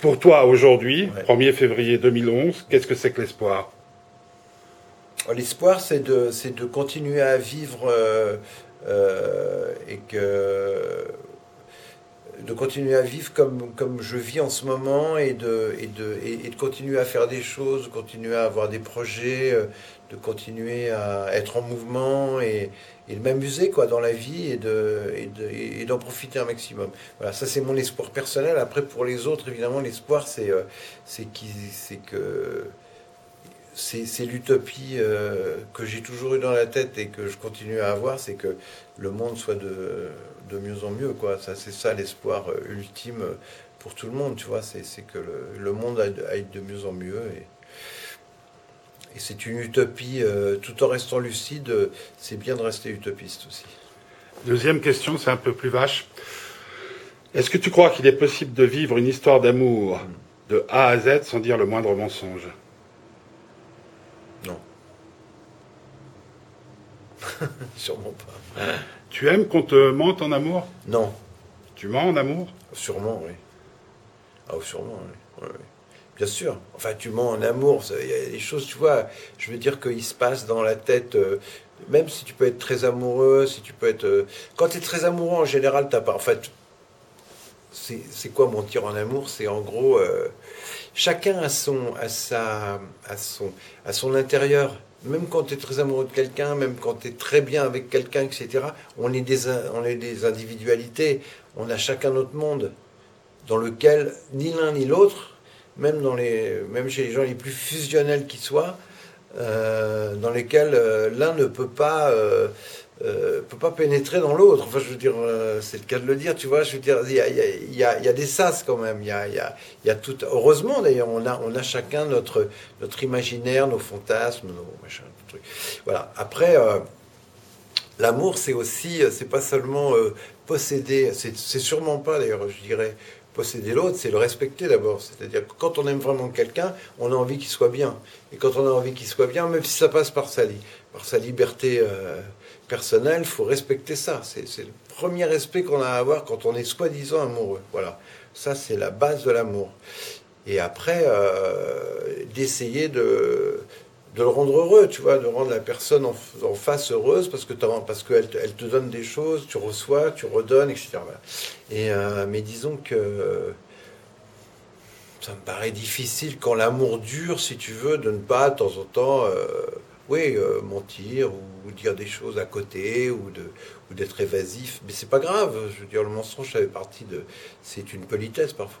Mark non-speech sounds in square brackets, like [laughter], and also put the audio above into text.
Pour toi, aujourd'hui, Ouais. 1er février 2011, qu'est-ce que c'est que l'espoir? L'espoir, c'est de, c'est de continuer à vivre euh, euh, et que de continuer à vivre comme, comme je vis en ce moment et de, et, de, et, de continuer à faire des choses, de continuer à avoir des projets, euh, de continuer à être en mouvement et, de m'amuser quoi dans la vie et de et de- et d'en profiter un maximum. Voilà, ça c'est mon espoir personnel. Après pour les autres évidemment l'espoir c'est euh, c'est qui c'est que c'est l'utopie euh, que j'ai toujours eu dans la tête et que je continue à avoir, c'est que le monde soit de, mieux en mieux. C'est ça l'espoir euh, ultime pour tout le monde, tu vois. C'est, que le, monde aille, de mieux en mieux. Et, c'est une utopie, euh, tout en restant lucide, euh, c'est bien de rester utopiste aussi. Deuxième question, c'est un peu plus vache. Est-ce que tu crois qu'il est possible de vivre une histoire d'amour de A à Z sans dire le moindre mensonge Non. [laughs] Sûrement pas. Tu aimes qu'on te mente en amour? Non, Tu mens en amour? Sûrement, oui. Ah, sûrement, oui. Bien sûr. Enfin, tu mens en amour. Il y a des choses, tu vois, je veux dire qu'il se passe dans la tête, euh, même si tu peux être très amoureux, si tu peux être. euh, quand tu es très amoureux, en général, t'as pas. En fait, c'est quoi mentir en amour? C'est en gros. euh, chacun a son, a sa, a son, à son intérieur. Même quand tu es très amoureux de quelqu'un, même quand tu es très bien avec quelqu'un, etc., on est, des, individualités. On a chacun notre monde dans lequel ni l'un ni l'autre, même chez les gens les plus fusionnels qui soient, euh, dans lesquels euh, l'un ne peut pas, euh, peut pas pénétrer dans l'autre. Enfin, je veux dire, c'est le cas de le dire, tu vois. Je veux dire, il y a, y a- y y a des sas quand même. Il y a, y a, tout. Heureusement d'ailleurs, on a, on a chacun notre, notre imaginaire, nos fantasmes, nos machins, trucs. Voilà. Après. L'amour, c'est aussi, c'est pas seulement posséder, c'est sûrement pas d'ailleurs, je dirais, posséder l'autre, c'est le respecter d'abord. C'est-à-dire que quand on aime vraiment quelqu'un, on a envie qu'il soit bien. Et quand on a envie qu'il soit bien, même si ça passe par sa, liberté euh, personnelle, il faut respecter ça. C'est c'est le premier respect qu'on a à avoir quand on est soi-disant amoureux. Voilà. Ça, c'est la base de l'amour. Et après, euh, d'essayer de, de le rendre heureux, tu vois, de rendre la personne en, face heureuse parce que parce qu'elle elle te donne des choses, tu reçois, tu redonnes, etc. Et euh, mais disons que ça me paraît difficile quand l'amour dure, si tu veux, de ne pas de temps en temps, euh, oui, euh, mentir ou dire des choses à côté ou de ou d'être évasif. Mais c'est pas grave. Je veux dire, le mensonge ça fait partie de, c'est une politesse parfois.